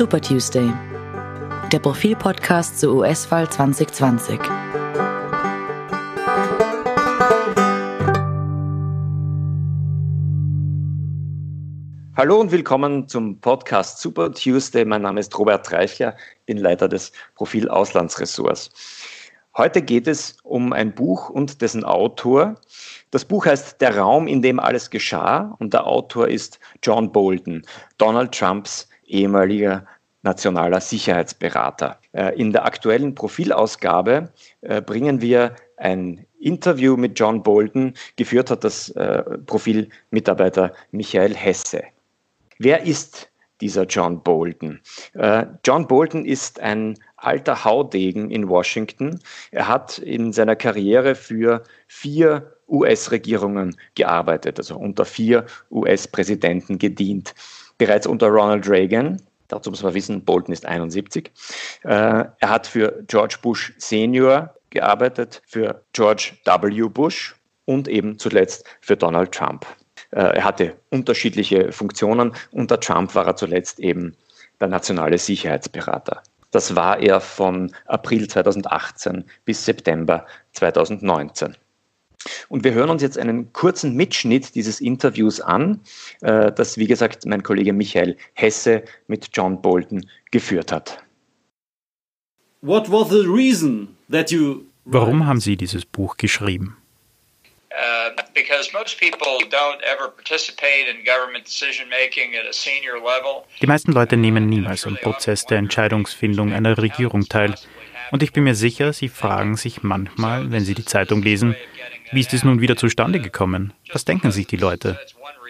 Super Tuesday, der Profilpodcast zur US-Wahl 2020. Hallo und willkommen zum Podcast Super Tuesday. Mein Name ist Robert Reichler, bin Leiter des Profil Auslandsressorts. Heute geht es um ein Buch und dessen Autor. Das Buch heißt Der Raum, in dem alles geschah und der Autor ist John Bolton, Donald Trumps ehemaliger nationaler Sicherheitsberater. Äh, in der aktuellen Profilausgabe äh, bringen wir ein Interview mit John Bolton. Geführt hat das äh, Profilmitarbeiter Michael Hesse. Wer ist dieser John Bolton? John Bolton ist ein alter Haudegen in Washington. Er hat in seiner Karriere für vier US-Regierungen gearbeitet, also unter vier US-Präsidenten gedient. Bereits unter Ronald Reagan, dazu muss man wissen, Bolton ist 71. Äh, er hat für George Bush Senior gearbeitet, für George W. Bush und eben zuletzt für Donald Trump. Äh, er hatte unterschiedliche Funktionen. Unter Trump war er zuletzt eben der nationale Sicherheitsberater. Das war er von April 2018 bis September 2019. Und wir hören uns jetzt einen kurzen Mitschnitt dieses Interviews an, äh, das, wie gesagt, mein Kollege Michael Hesse mit John Bolton geführt hat. Warum haben Sie dieses Buch geschrieben? Uh, Die meisten Leute nehmen niemals am Prozess der Entscheidungsfindung einer Regierung teil. Und ich bin mir sicher, Sie fragen sich manchmal, wenn Sie die Zeitung lesen, wie ist es nun wieder zustande gekommen? Was denken sich die Leute?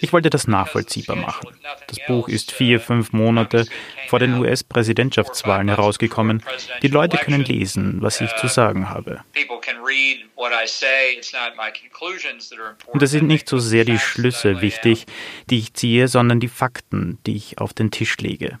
Ich wollte das nachvollziehbar machen. Das Buch ist vier, fünf Monate vor den US-Präsidentschaftswahlen herausgekommen. Die Leute können lesen, was ich zu sagen habe. Und es sind nicht so sehr die Schlüsse wichtig, die ich ziehe, sondern die Fakten, die ich auf den Tisch lege.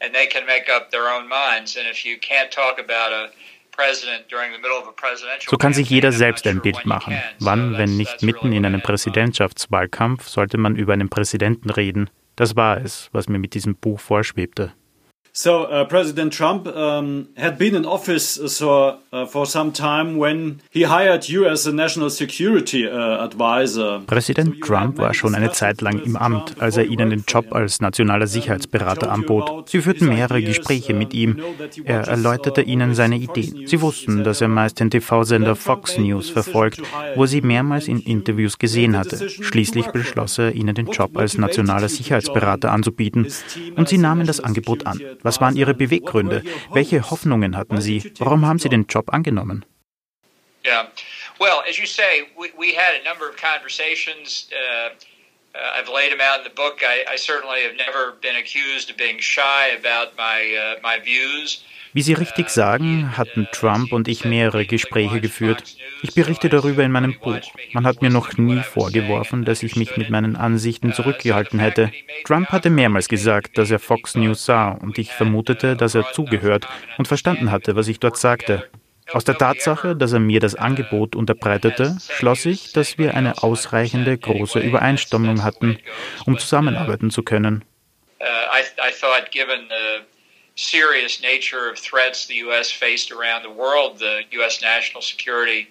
And they can make up their own minds. And if you can't talk about a so kann sich jeder selbst ein Bild machen. Wann, wenn nicht mitten in einem Präsidentschaftswahlkampf, sollte man über einen Präsidenten reden? Das war es, was mir mit diesem Buch vorschwebte. So, uh, President Trump um, had been in office uh, so, uh, for some time when he hired you as a national security uh, advisor. Präsident Trump war schon eine Zeit lang im Amt, als er Ihnen den Job als nationaler Sicherheitsberater anbot. Sie führten mehrere Gespräche mit ihm. Er erläuterte Ihnen seine Ideen. Sie wussten, dass er meist den TV-Sender Fox News verfolgt, wo Sie mehrmals in Interviews gesehen hatte. Schließlich beschloss er, Ihnen den Job als nationaler Sicherheitsberater anzubieten. Und Sie nahmen das Angebot an. Was waren Ihre Beweggründe? Welche Hoffnungen hatten Sie? Warum haben Sie den Job angenommen? Yeah. Well, as you say, we, we had a number of conversations. Uh, uh, I've laid them out in the book. I, I certainly have never been accused of being shy about my, uh, my views. Wie Sie richtig sagen, hatten Trump und ich mehrere Gespräche geführt. Ich berichte darüber in meinem Buch. Man hat mir noch nie vorgeworfen, dass ich mich mit meinen Ansichten zurückgehalten hätte. Trump hatte mehrmals gesagt, dass er Fox News sah und ich vermutete, dass er zugehört und verstanden hatte, was ich dort sagte. Aus der Tatsache, dass er mir das Angebot unterbreitete, schloss ich, dass wir eine ausreichende große Übereinstimmung hatten, um zusammenarbeiten zu können. Uh, I, I serious nature of threats the U.S. faced around the world. The U.S. national security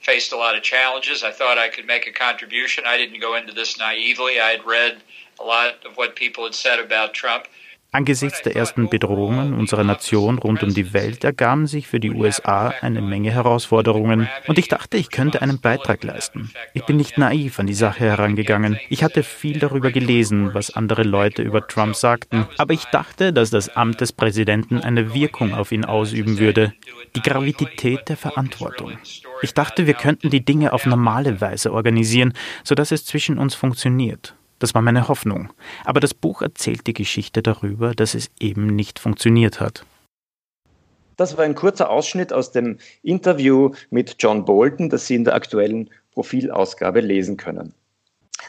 faced a lot of challenges. I thought I could make a contribution. I didn't go into this naively. I had read a lot of what people had said about Trump. Angesichts der ersten Bedrohungen unserer Nation rund um die Welt ergaben sich für die USA eine Menge Herausforderungen und ich dachte, ich könnte einen Beitrag leisten. Ich bin nicht naiv an die Sache herangegangen. Ich hatte viel darüber gelesen, was andere Leute über Trump sagten, aber ich dachte, dass das Amt des Präsidenten eine Wirkung auf ihn ausüben würde. Die Gravität der Verantwortung. Ich dachte, wir könnten die Dinge auf normale Weise organisieren, sodass es zwischen uns funktioniert. Das war meine Hoffnung. Aber das Buch erzählt die Geschichte darüber, dass es eben nicht funktioniert hat. Das war ein kurzer Ausschnitt aus dem Interview mit John Bolton, das Sie in der aktuellen Profilausgabe lesen können.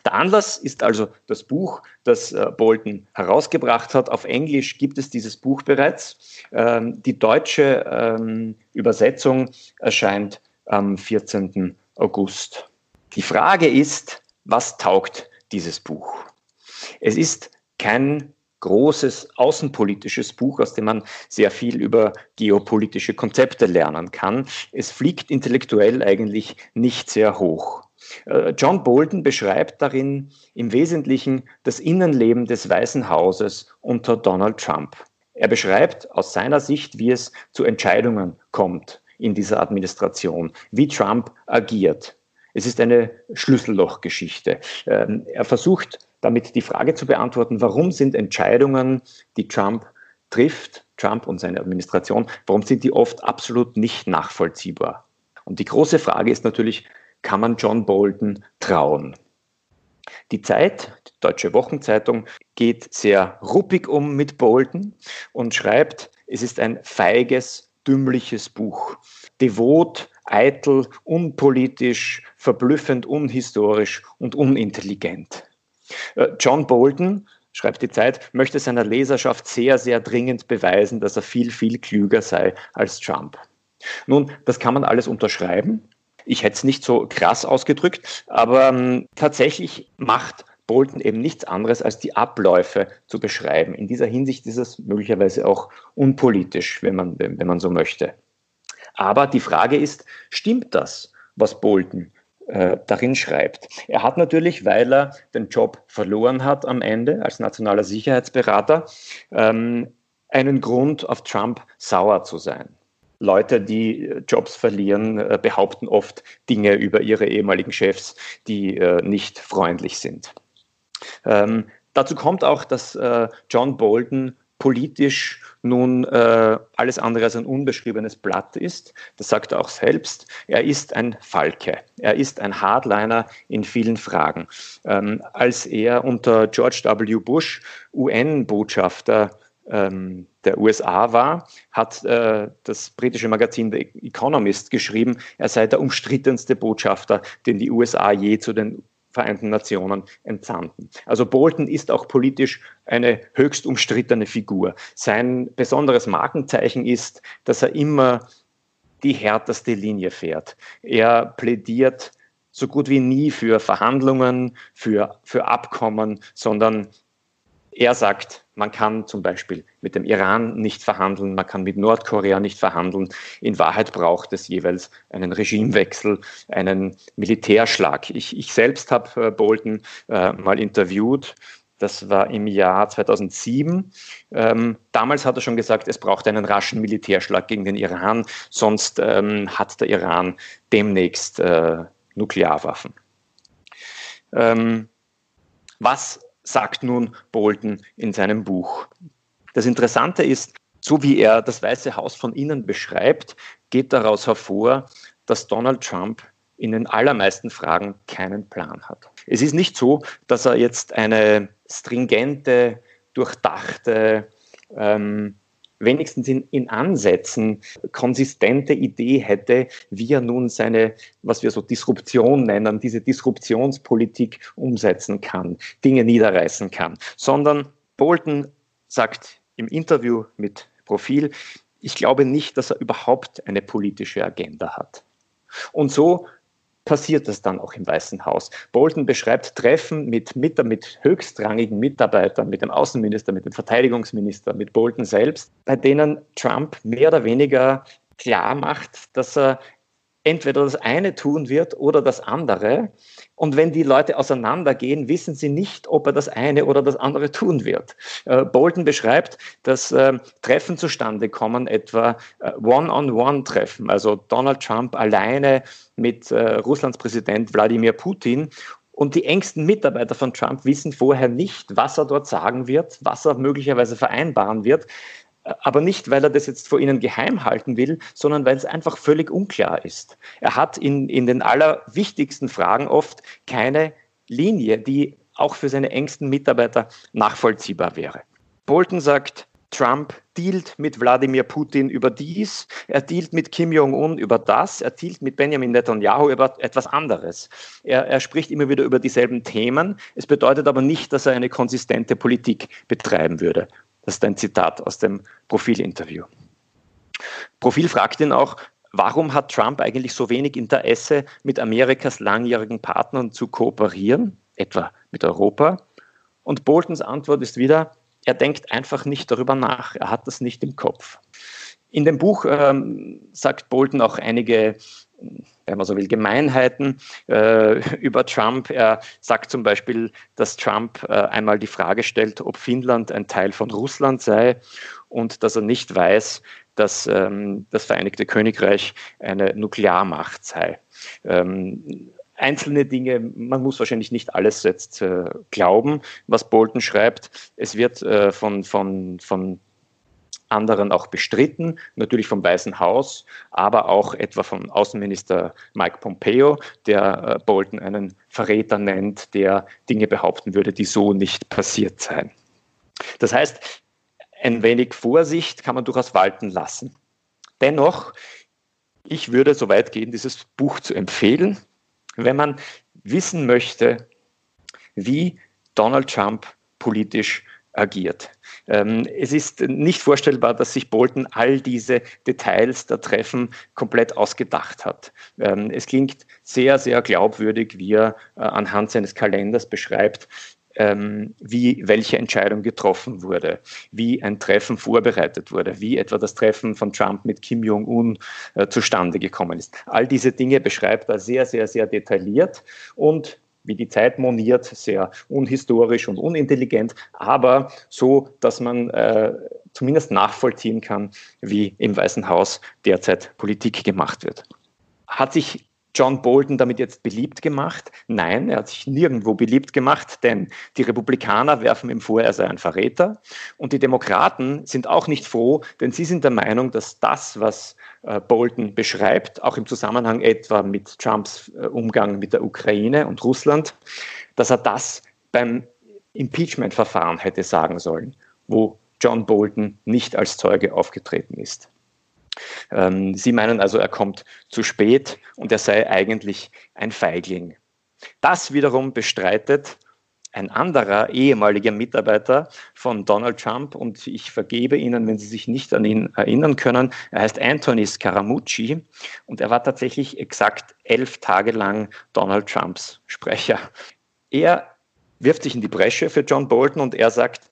Der Anlass ist also das Buch, das äh, Bolton herausgebracht hat. Auf Englisch gibt es dieses Buch bereits. Ähm, die deutsche ähm, Übersetzung erscheint am 14. August. Die Frage ist, was taugt dieses Buch. Es ist kein großes außenpolitisches Buch, aus dem man sehr viel über geopolitische Konzepte lernen kann. Es fliegt intellektuell eigentlich nicht sehr hoch. Äh, John Bolton beschreibt darin im Wesentlichen das Innenleben des Weißen Hauses unter Donald Trump. Er beschreibt aus seiner Sicht, wie es zu Entscheidungen kommt in dieser Administration, wie Trump agiert. Es ist eine Schlüssellochgeschichte. Ähm, er versucht damit die Frage zu beantworten, warum sind Entscheidungen, die Trump trifft, Trump und seine Administration, warum sind die oft absolut nicht nachvollziehbar? Und die große Frage ist natürlich, kann man John Bolton trauen? Die Zeit, die deutsche Wochenzeitung, geht sehr ruppig um mit Bolton und schreibt, es ist ein feiges, dümmliches Buch. Devot, eitel, unpolitisch, verblüffend unhistorisch und unintelligent. Äh, John Bolton, schreibt die Zeit, möchte seiner Leserschaft sehr, sehr dringend beweisen, dass er viel, viel klüger sei als Trump. Nun, das kann man alles unterschreiben. Ich hätte es nicht so krass ausgedrückt, aber ähm, tatsächlich macht Bolton eben nichts anderes, als die Abläufe zu beschreiben. In dieser Hinsicht ist es möglicherweise auch unpolitisch, wenn man, wenn man so möchte. Aber die Frage ist, stimmt das, was Bolton äh, darin schreibt. Er hat natürlich, weil er den Job verloren hat am Ende als nationaler Sicherheitsberater, ähm, einen Grund, auf Trump sauer zu sein. Leute, die äh, Jobs verlieren, äh, behaupten oft Dinge über ihre ehemaligen Chefs, die äh, nicht freundlich sind. Ähm, dazu kommt auch, dass John Bolton politisch nun äh, alles andere als ein unbeschriebenes Blatt ist. Das sagt er auch selbst. Er ist ein Falke. Er ist ein Hardliner in vielen Fragen. Ähm, als er unter George W. Bush UN-Botschafter ähm, der USA war, hat äh, das britische Magazin The Economist geschrieben, er sei der umstrittenste Botschafter, den die USA je zu den Vereinten Nationen entsandten. Also Bolton ist auch politisch eine höchst umstrittene Figur. Sein besonderes Markenzeichen ist, dass er immer die härteste Linie fährt. Er plädiert so gut wie nie für Verhandlungen, für, für Abkommen, sondern er sagt, man kann zum Beispiel mit dem Iran nicht verhandeln, man kann mit Nordkorea nicht verhandeln. In Wahrheit braucht es jeweils einen Regimewechsel, einen Militärschlag. Ich, ich selbst habe äh, Bolton äh, mal interviewt. Das war im Jahr 2007. Ähm, damals hat er schon gesagt, es braucht einen raschen Militärschlag gegen den Iran, sonst ähm, hat der Iran demnächst äh, Nuklearwaffen. Ähm, was sagt nun Bolton in seinem Buch. Das Interessante ist, so wie er das Weiße Haus von innen beschreibt, geht daraus hervor, dass Donald Trump in den allermeisten Fragen keinen Plan hat. Es ist nicht so, dass er jetzt eine stringente, durchdachte, ähm, wenigstens in, in Ansätzen konsistente Idee hätte, wie er nun seine, was wir so Disruption nennen, diese Disruptionspolitik umsetzen kann, Dinge niederreißen kann, sondern Bolton sagt im Interview mit Profil, ich glaube nicht, dass er überhaupt eine politische Agenda hat. Und so passiert das dann auch im Weißen Haus. Bolton beschreibt Treffen mit, mit, mit höchstrangigen Mitarbeitern, mit dem Außenminister, mit dem Verteidigungsminister, mit Bolton selbst, bei denen Trump mehr oder weniger klar macht, dass er entweder das eine tun wird oder das andere. Und wenn die Leute auseinandergehen, wissen sie nicht, ob er das eine oder das andere tun wird. Äh, Bolton beschreibt, dass äh, Treffen zustande kommen, etwa äh, One-on-One-Treffen, also Donald Trump alleine mit äh, Russlands Präsident Wladimir Putin und die engsten Mitarbeiter von Trump wissen vorher nicht, was er dort sagen wird, was er möglicherweise vereinbaren wird aber nicht, weil er das jetzt vor ihnen geheim halten will, sondern weil es einfach völlig unklar ist. Er hat in, in den allerwichtigsten Fragen oft keine Linie, die auch für seine engsten Mitarbeiter nachvollziehbar wäre. Bolton sagt, Trump dealt mit Wladimir Putin über dies, er dealt mit Kim Jong-un über das, er dealt mit Benjamin Netanyahu über etwas anderes. Er, er spricht immer wieder über dieselben Themen. Es bedeutet aber nicht, dass er eine konsistente Politik betreiben würde. Das ist ein Zitat aus dem Profilinterview. Profil fragt ihn auch, warum hat Trump eigentlich so wenig Interesse, mit Amerikas langjährigen Partnern zu kooperieren, etwa mit Europa? Und Boltons Antwort ist wieder, er denkt einfach nicht darüber nach. Er hat das nicht im Kopf. In dem Buch ähm, sagt Bolton auch einige wenn man so will, Gemeinheiten äh, über Trump. Er sagt zum Beispiel, dass Trump äh, einmal die Frage stellt, ob Finnland ein Teil von Russland sei und dass er nicht weiß, dass ähm, das Vereinigte Königreich eine Nuklearmacht sei. Ähm, einzelne Dinge, man muss wahrscheinlich nicht alles jetzt äh, glauben, was Bolton schreibt. Es wird äh, von, von, von anderen auch bestritten, natürlich vom Weißen Haus, aber auch etwa von Außenminister Mike Pompeo, der äh, Bolton einen Verräter nennt, der Dinge behaupten würde, die so nicht passiert seien. Das heißt, ein wenig Vorsicht kann man durchaus walten lassen. Dennoch, ich würde so weit gehen, dieses Buch zu empfehlen, wenn man wissen möchte, wie Donald Trump politisch agiert. Ähm, es ist nicht vorstellbar, dass sich Bolton all diese Details der Treffen komplett ausgedacht hat. Ähm, es klingt sehr, sehr glaubwürdig, wie er äh, anhand seines Kalenders beschreibt, ähm, wie welche Entscheidung getroffen wurde, wie ein Treffen vorbereitet wurde, wie etwa das Treffen von Trump mit Kim Jong-un äh, zustande gekommen ist. All diese Dinge beschreibt er sehr, sehr, sehr detailliert und wie die Zeit moniert, sehr unhistorisch und unintelligent, aber so, dass man äh, zumindest nachvollziehen kann, wie im Weißen Haus derzeit Politik gemacht wird. Hat sich John Bolton damit jetzt beliebt gemacht? Nein, er hat sich nirgendwo beliebt gemacht, denn die Republikaner werfen ihm vor, er sei ein Verräter. Und die Demokraten sind auch nicht froh, denn sie sind der Meinung, dass das, was äh, Bolton beschreibt, auch im Zusammenhang etwa mit Trumps äh, Umgang mit der Ukraine und Russland, dass er das beim Impeachment-Verfahren hätte sagen sollen, wo John Bolton nicht als Zeuge aufgetreten ist. Ähm, Sie meinen also, er kommt zu spät und er sei eigentlich ein Feigling. Das wiederum bestreitet ein anderer ehemaliger Mitarbeiter von Donald Trump und ich vergebe Ihnen, wenn Sie sich nicht an ihn erinnern können. Er heißt Anthony Scaramucci und er war tatsächlich exakt elf Tage lang Donald Trumps Sprecher. Er wirft sich in die Bresche für John Bolton und er sagt,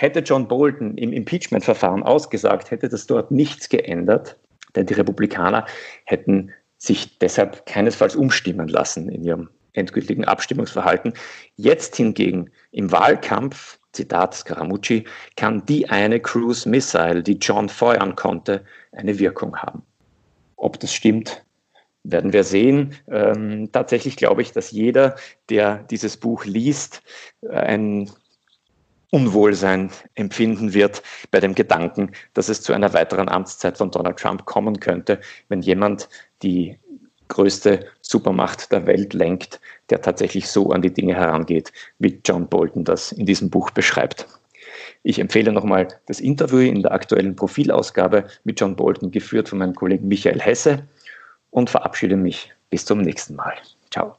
Hätte John Bolton im Impeachment-Verfahren ausgesagt, hätte das dort nichts geändert, denn die Republikaner hätten sich deshalb keinesfalls umstimmen lassen in ihrem endgültigen Abstimmungsverhalten. Jetzt hingegen im Wahlkampf, Zitat Scaramucci, kann die eine Cruise Missile, die John feuern konnte, eine Wirkung haben. Ob das stimmt, werden wir sehen. Ähm, tatsächlich glaube ich, dass jeder, der dieses Buch liest, ein Unwohlsein empfinden wird bei dem Gedanken, dass es zu einer weiteren Amtszeit von Donald Trump kommen könnte, wenn jemand die größte Supermacht der Welt lenkt, der tatsächlich so an die Dinge herangeht, wie John Bolton das in diesem Buch beschreibt. Ich empfehle nochmal das Interview in der aktuellen Profilausgabe mit John Bolton, geführt von meinem Kollegen Michael Hesse und verabschiede mich bis zum nächsten Mal. Ciao.